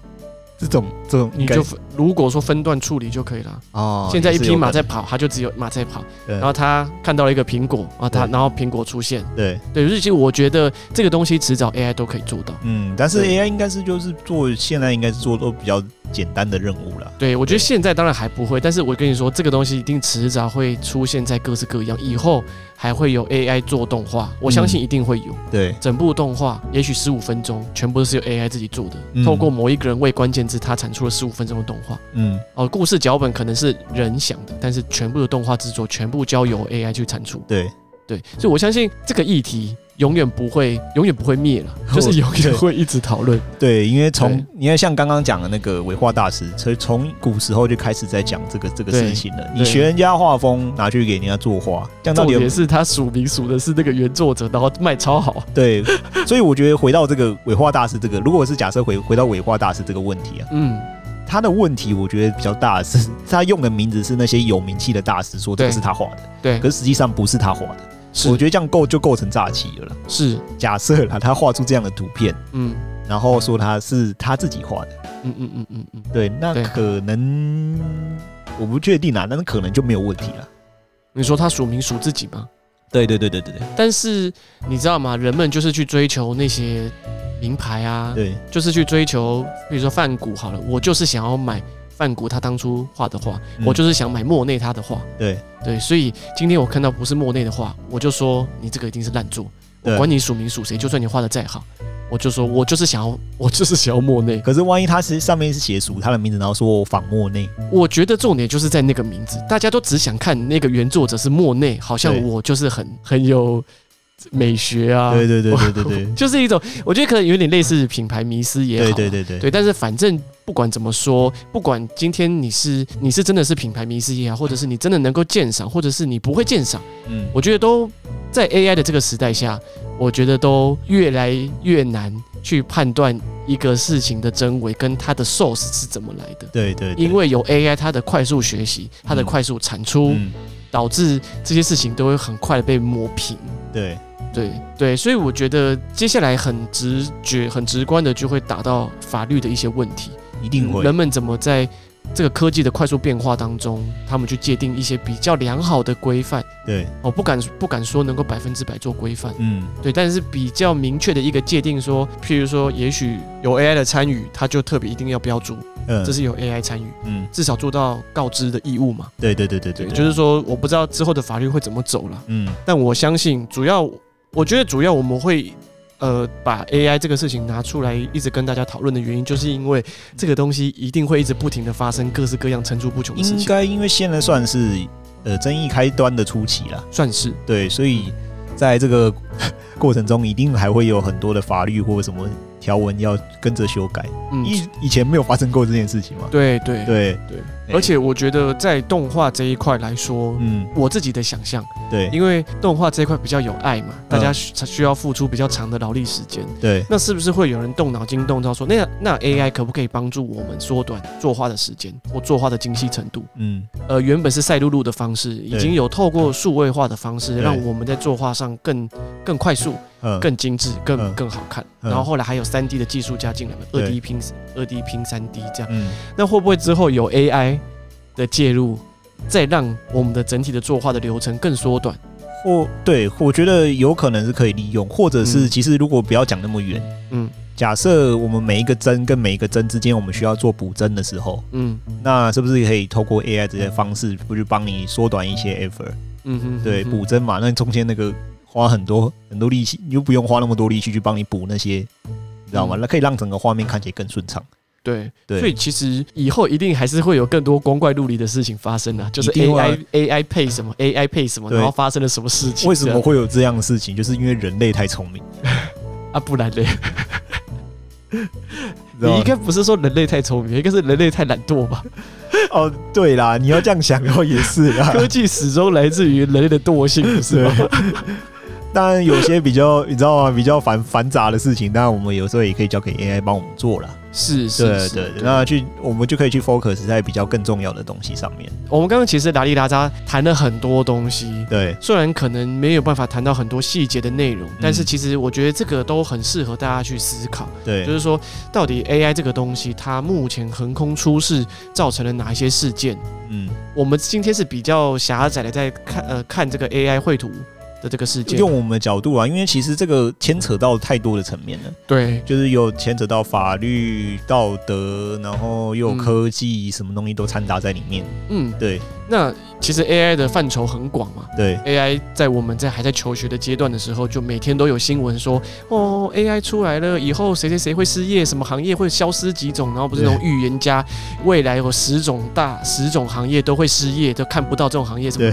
Speaker 2: 这种这种
Speaker 1: 你就如果说分段处理就可以了。哦。现在一匹马在跑，它就只有马在跑，然后它看到了一个苹果啊，它然后苹果出现，
Speaker 2: 对。
Speaker 1: 对，日记我觉得这个东西迟早 AI 都可以做到，
Speaker 2: 嗯，但是 AI 应该是就是做现在应该是做都比较简单的任务了。
Speaker 1: 对，我觉得现在当然还不会，但是我跟你说，这个东西一定迟早会出现在各式各样，以后还会有 AI 做动画，我相信一定会有。
Speaker 2: 对，
Speaker 1: 整部动画也许十五分钟全部都是由 AI 自己做的，透过某一个人为关键字，他产出了十五分钟的动画。嗯，哦，故事脚本可能是人想的，但是全部的动画制作全部交由 AI 去产出。
Speaker 2: 对，
Speaker 1: 对，所以我相信这个议题。永远不会，永远不会灭了，就是永远会一直讨论。
Speaker 2: 对，因为从你看，像刚刚讲的那个伪画大师，从从古时候就开始在讲这个这个事情了。你学人家画风，拿去给人家作画，这样到底
Speaker 1: 也是他署名署的是那个原作者，然后卖超好。
Speaker 2: 对，所以我觉得回到这个伪画大师这个，如果是假设回回到伪画大师这个问题啊，嗯，他的问题我觉得比较大的是，他用的名字是那些有名气的大师说这个是他画的，
Speaker 1: 对，
Speaker 2: 可是实际上不是他画的。是我觉得这样构就构成诈欺了。
Speaker 1: 是
Speaker 2: 假设啦，他画出这样的图片，嗯，然后说他是他自己画的，嗯嗯嗯嗯嗯，对，那可能我不确定啊，但是可能就没有问题了。
Speaker 1: 你说他署名署自己吗？
Speaker 2: 对对对对对对。
Speaker 1: 但是你知道吗？人们就是去追求那些名牌啊，
Speaker 2: 对，
Speaker 1: 就是去追求，比如说梵谷好了，我就是想要买。梵谷他当初画的画，我就是想买莫内他的画。
Speaker 2: 对
Speaker 1: 对，所以今天我看到不是莫内的画，我就说你这个一定是烂作。我管你署名署谁，就算你画的再好，我就说我就是想要，我就是想要莫内。
Speaker 2: 可是万一他是上面是写署他的名字，然后说我仿莫内，
Speaker 1: 我觉得重点就是在那个名字，大家都只想看那个原作者是莫内，好像我就是很很有。美学啊，
Speaker 2: 对对对对对对，
Speaker 1: 就是一种，我觉得可能有点类似品牌迷失也好，
Speaker 2: 对对对对，
Speaker 1: 对。但是反正不管怎么说，不管今天你是你是真的是品牌迷失也好，或者是你真的能够鉴赏，或者是你不会鉴赏，嗯，我觉得都在 AI 的这个时代下，我觉得都越来越难去判断一个事情的真伪跟它的 source 是怎么来的，
Speaker 2: 对对，
Speaker 1: 因为有 AI 它的快速学习，它的快速产出，导致这些事情都会很快的被磨平，
Speaker 2: 对。
Speaker 1: 对对，所以我觉得接下来很直觉、很直观的就会打到法律的一些问题，
Speaker 2: 一定会。
Speaker 1: 人们怎么在这个科技的快速变化当中，他们去界定一些比较良好的规范。
Speaker 2: 对，
Speaker 1: 我不敢不敢说能够百分之百做规范。
Speaker 2: 嗯，
Speaker 1: 对，但是比较明确的一个界定说，譬如说，也许有 AI 的参与，它就特别一定要标注，嗯，这是有 AI 参与，嗯，至少做到告知的义务嘛。
Speaker 2: 对对对对对，
Speaker 1: 对，就是说，我不知道之后的法律会怎么走了，嗯，但我相信，主要我觉得主要我们会。呃，把 AI 这个事情拿出来一直跟大家讨论的原因，就是因为这个东西一定会一直不停的发生各式各样层出不穷的事情。
Speaker 2: 应该因为现在算是呃争议开端的初期了，
Speaker 1: 算是
Speaker 2: 对，所以在这个 过程中一定还会有很多的法律或什么条文要跟着修改。嗯，以以前没有发生过这件事情嘛？
Speaker 1: 对对
Speaker 2: 对。
Speaker 1: 对。而且我觉得在动画这一块来说，嗯，我自己的想象，
Speaker 2: 对，
Speaker 1: 因为动画这一块比较有爱嘛，大家需需要付出比较长的劳力时间，
Speaker 2: 对，
Speaker 1: 那是不是会有人动脑筋动到说，那那 AI 可不可以帮助我们缩短作画的时间或作画的精细程度？嗯，呃，原本是赛璐璐的方式，已经有透过数位化的方式，让我们在作画上更更快速、更精致、更更好看。然后后来还有三 D 的技术加进来了，二 D 拼二 D 拼三 D 这样，那会不会之后有 AI？的介入，再让我们的整体的作画的流程更缩短，
Speaker 2: 或对，我觉得有可能是可以利用，或者是其实如果不要讲那么远，嗯，假设我们每一个帧跟每一个帧之间，我们需要做补帧的时候，嗯，那是不是可以透过 AI 这些方式，不去帮你缩短一些 effort？嗯哼，对，补帧嘛，那中间那个花很多很多力气，你又不用花那么多力气去帮你补那些，你知道吗？那可以让整个画面看起来更顺畅。
Speaker 1: 对，所以其实以后一定还是会有更多光怪陆离的事情发生的，就是 AI AI 配什么 AI 配什么，然后发生了什么事情？
Speaker 2: 为什么会有这样的事情？就是因为人类太聪明
Speaker 1: 啊，不然嘞？你应该不是说人类太聪明，应该是人类太懒惰吧？
Speaker 2: 哦，对啦，你要这样想，然后也是啦，
Speaker 1: 科技始终来自于人类的惰性，不是吗？
Speaker 2: 当然，有些比较你知道吗？比较繁繁杂的事情，当然我们有时候也可以交给 AI 帮我们做了。
Speaker 1: 是是是，
Speaker 2: 对对，那去我们就可以去 focus 在比较更重要的东西上面。
Speaker 1: 我们刚刚其实拉里拉扎谈了很多东西，
Speaker 2: 对，
Speaker 1: 虽然可能没有办法谈到很多细节的内容，但是其实我觉得这个都很适合大家去思考。
Speaker 2: 对，
Speaker 1: 就是说到底 AI 这个东西，它目前横空出世造成了哪一些事件？嗯，我们今天是比较狭窄的在看呃看这个 AI 绘图。的这个世界，
Speaker 2: 用我们的角度啊，因为其实这个牵扯到太多的层面了。
Speaker 1: 对，
Speaker 2: 就是有牵扯到法律、道德，然后又有科技，什么东西都掺杂在里面。嗯，对。
Speaker 1: 那其实 AI 的范畴很广嘛，
Speaker 2: 对
Speaker 1: ，AI 在我们在还在求学的阶段的时候，就每天都有新闻说，哦，AI 出来了以后，谁谁谁会失业，什么行业会消失几种，然后不是那种预言家，未来有十种大十种行业都会失业，都看不到这种行业，什么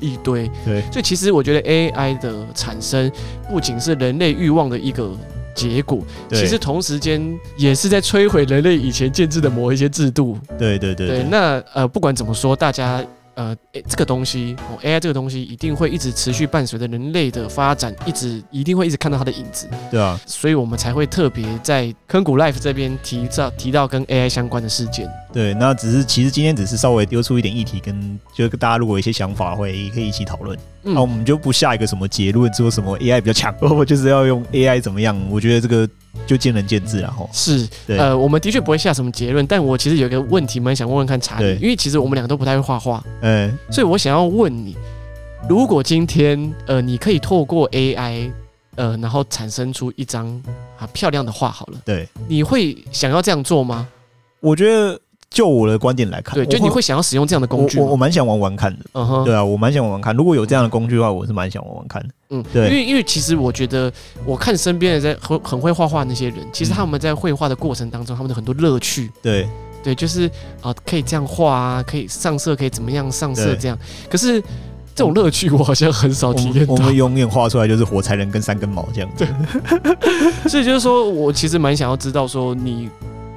Speaker 1: 一堆，
Speaker 2: 对，
Speaker 1: 所以其实我觉得 AI 的产生不仅是人类欲望的一个。结果其实同时间也是在摧毁人类以前建制的某一些制度。
Speaker 2: 对对对，
Speaker 1: 对。那呃，不管怎么说，大家。呃，这个东西，AI 这个东西一定会一直持续伴随着人类的发展，一直一定会一直看到它的影子。
Speaker 2: 对啊，
Speaker 1: 所以我们才会特别在坑谷 Life 这边提到提到跟 AI 相关的事件。
Speaker 2: 对，那只是其实今天只是稍微丢出一点议题，跟就大家如果有一些想法，会可以一起讨论。那、嗯啊、我们就不下一个什么结论，说什么 AI 比较强，我就是要用 AI 怎么样？我觉得这个。就见仁见智，然后
Speaker 1: 是，呃，我们的确不会下什么结论，但我其实有一个问题蛮想问问看查理，因为其实我们两个都不太会画画，嗯，所以我想要问你，如果今天呃你可以透过 AI 呃然后产生出一张啊漂亮的画好了，
Speaker 2: 对，
Speaker 1: 你会想要这样做吗？
Speaker 2: 我觉得。就我的观点来看，
Speaker 1: 对，就你会想要使用这样的工具，
Speaker 2: 我我蛮想玩玩看的，嗯哼，对啊，我蛮想玩玩看。如果有这样的工具的话，我是蛮想玩玩看的，嗯，对，
Speaker 1: 因为因为其实我觉得，我看身边的在很很会画画那些人，其实他们在绘画的过程当中，他们的很多乐趣，
Speaker 2: 对
Speaker 1: 对，就是啊，可以这样画啊，可以上色，可以怎么样上色这样。可是这种乐趣我好像很少体验到，
Speaker 2: 我们永远画出来就是火柴人跟三根毛这样子。
Speaker 1: 所以就是说我其实蛮想要知道说你。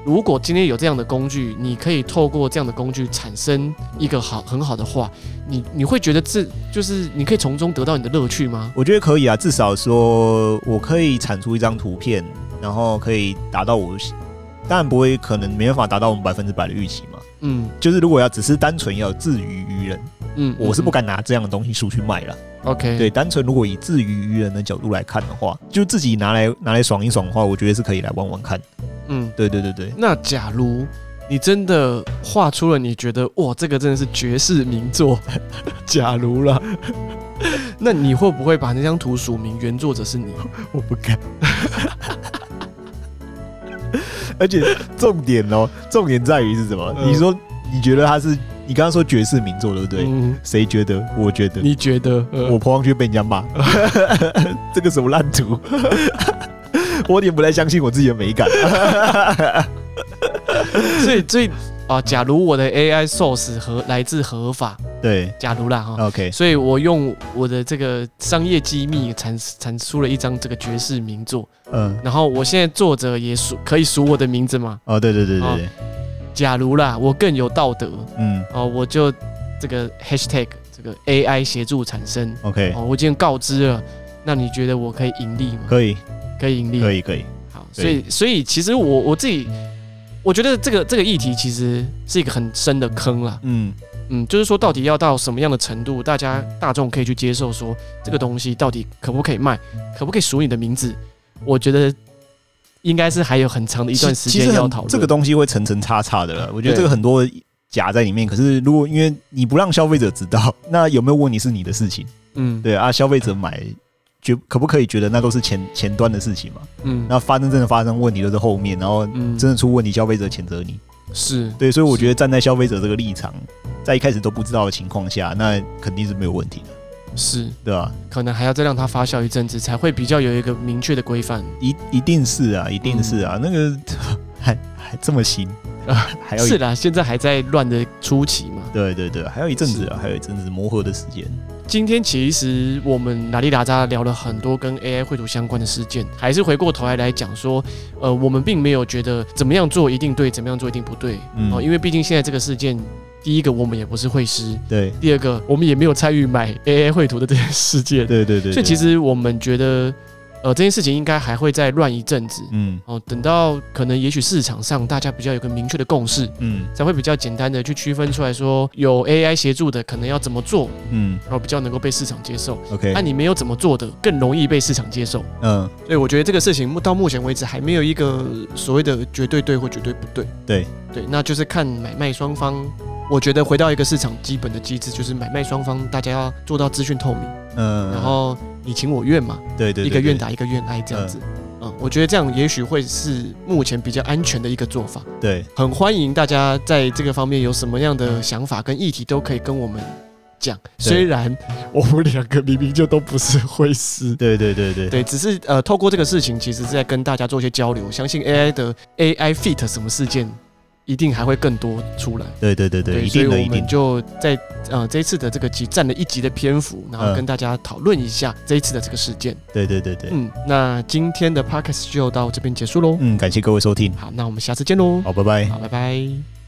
Speaker 1: 如果今天有这样的工具，你可以透过这样的工具产生一个好很好的画，你你会觉得这就是你可以从中得到你的乐趣吗？
Speaker 2: 我觉得可以啊，至少说我可以产出一张图片，然后可以达到我，当然不会可能没办法达到我们百分之百的预期嘛。嗯，就是如果要只是单纯要自娱于人，嗯，我是不敢拿这样的东西出去卖了。
Speaker 1: OK，
Speaker 2: 对，单纯如果以自娱娱人的角度来看的话，就自己拿来拿来爽一爽的话，我觉得是可以来玩玩看。嗯，对对对对。
Speaker 1: 那假如你真的画出了你觉得哇，这个真的是绝世名作。假如了，那你会不会把那张图署名原作者是你？
Speaker 2: 我不敢。而且重点哦，重点在于是什么？嗯、你说你觉得他是？你刚刚说爵士名作对不对？谁、嗯、觉得？我觉得。
Speaker 1: 你觉得？
Speaker 2: 嗯、我泼上去被人家骂，这个什么烂图？我有点不太相信我自己的美感。
Speaker 1: 所以，所以啊，假如我的 AI source 和来自合法，
Speaker 2: 对，
Speaker 1: 假如啦哈
Speaker 2: ，OK，
Speaker 1: 所以我用我的这个商业机密产产出了一张这个爵士名作，嗯，然后我现在作者也署可以署我的名字吗？
Speaker 2: 哦，对对对对对。
Speaker 1: 假如啦，我更有道德，嗯，哦，我就这个 hashtag 这个 AI 协助产生
Speaker 2: ，OK，
Speaker 1: 哦，我已经告知了，那你觉得我可以盈利吗？
Speaker 2: 可以，
Speaker 1: 可以盈利，
Speaker 2: 可以，可以。
Speaker 1: 好，所以，所以其实我我自己，我觉得这个这个议题其实是一个很深的坑啦，嗯嗯，就是说到底要到什么样的程度，大家大众可以去接受说这个东西到底可不可以卖，可不可以署你的名字？我觉得。应该是还有很长的一段时间要讨论。
Speaker 2: 这个东西会层层叉叉的了。我觉得这个很多夹在里面。可是如果因为你不让消费者知道，那有没有问题是你的事情？嗯，对啊，消费者买觉可不可以觉得那都是前前端的事情嘛？嗯，那发生真的发生问题都是后面，然后真的出问题，消费者谴责你。
Speaker 1: 是
Speaker 2: 对，所以我觉得站在消费者这个立场，在一开始都不知道的情况下，那肯定是没有问题的。
Speaker 1: 是
Speaker 2: 对吧？
Speaker 1: 可能还要再让它发酵一阵子，才会比较有一个明确的规范。
Speaker 2: 一一定是啊，一定是啊，嗯、那个 还还这么新啊，还要
Speaker 1: 是啦，现在还在乱的初期嘛。
Speaker 2: 对对对，还有一阵子啊，还有一阵子磨合的时间。
Speaker 1: 今天其实我们拉里哪吒聊了很多跟 AI 绘图相关的事件，还是回过头来来讲说，呃，我们并没有觉得怎么样做一定对，怎么样做一定不对，嗯，因为毕竟现在这个事件。第一个，我们也不是绘师，
Speaker 2: 对。
Speaker 1: 第二个，我们也没有参与买 AI 绘图的这件事件，
Speaker 2: 对对对。
Speaker 1: 所以其实我们觉得，呃，这件事情应该还会再乱一阵子，嗯。哦，等到可能也许市场上大家比较有个明确的共识，嗯，才会比较简单的去区分出来说，有 AI 协助的可能要怎么做，嗯，然后比较能够被市场接受。
Speaker 2: OK，
Speaker 1: 那你没有怎么做的，更容易被市场接受，嗯。所以我觉得这个事情到目前为止还没有一个所谓的绝对对或绝对不对，
Speaker 2: 对
Speaker 1: 对，那就是看买卖双方。我觉得回到一个市场基本的机制，就是买卖双方大家要做到资讯透明，嗯，然后你情我愿嘛，
Speaker 2: 对对，
Speaker 1: 一个愿打一个愿挨这样子，嗯，我觉得这样也许会是目前比较安全的一个做法。
Speaker 2: 对，
Speaker 1: 很欢迎大家在这个方面有什么样的想法跟议题都可以跟我们讲。虽然我们两个明明就都不是会师，
Speaker 2: 对对对对，
Speaker 1: 对，只是呃透过这个事情，其实是在跟大家做一些交流。相信 AI 的 AI Feat 什么事件。一定还会更多出来。
Speaker 2: 对对对对，对，
Speaker 1: 所以我们就在呃这一次的这个集占了一集的篇幅，然后跟大家讨论一下这一次的这个事件。
Speaker 2: 对对对对，
Speaker 1: 嗯，那今天的 Podcast 就到这边结束喽。
Speaker 2: 嗯，感谢各位收听。
Speaker 1: 好，那我们下次见喽。
Speaker 2: 好，拜拜。
Speaker 1: 好，拜拜。